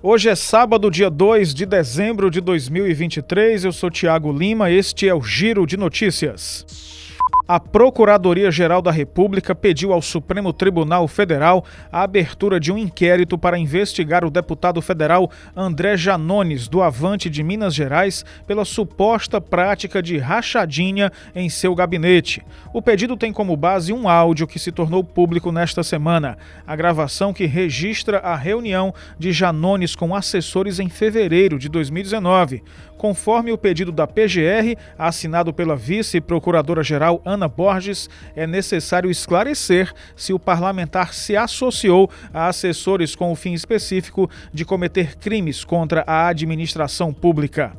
Hoje é sábado, dia 2 de dezembro de 2023. Eu sou Tiago Lima, este é o Giro de Notícias. A Procuradoria-Geral da República pediu ao Supremo Tribunal Federal a abertura de um inquérito para investigar o deputado federal André Janones, do Avante de Minas Gerais, pela suposta prática de rachadinha em seu gabinete. O pedido tem como base um áudio que se tornou público nesta semana. A gravação que registra a reunião de Janones com assessores em fevereiro de 2019. Conforme o pedido da PGR, assinado pela vice-procuradora-geral Ana Borges, é necessário esclarecer se o parlamentar se associou a assessores com o fim específico de cometer crimes contra a administração pública.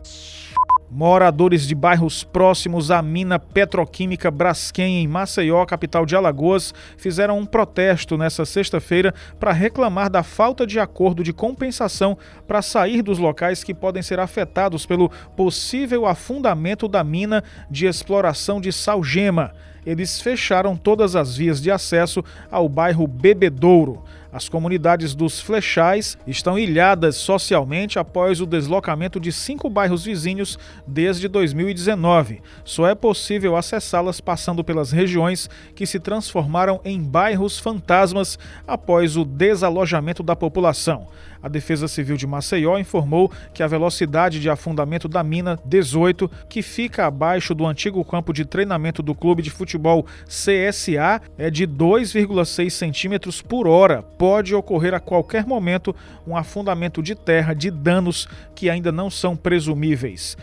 Moradores de bairros próximos à mina petroquímica Braskem, em Maceió, capital de Alagoas, fizeram um protesto nesta sexta-feira para reclamar da falta de acordo de compensação para sair dos locais que podem ser afetados pelo possível afundamento da mina de exploração de salgema. Eles fecharam todas as vias de acesso ao bairro Bebedouro. As comunidades dos Flechais estão ilhadas socialmente após o deslocamento de cinco bairros vizinhos desde 2019. Só é possível acessá-las passando pelas regiões que se transformaram em bairros fantasmas após o desalojamento da população. A Defesa Civil de Maceió informou que a velocidade de afundamento da mina 18, que fica abaixo do antigo campo de treinamento do clube de futebol CSA, é de 2,6 centímetros por hora pode ocorrer a qualquer momento um afundamento de terra de danos que ainda não são presumíveis.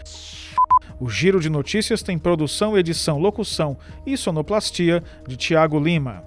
O Giro de Notícias tem produção, edição, locução e sonoplastia de Tiago Lima.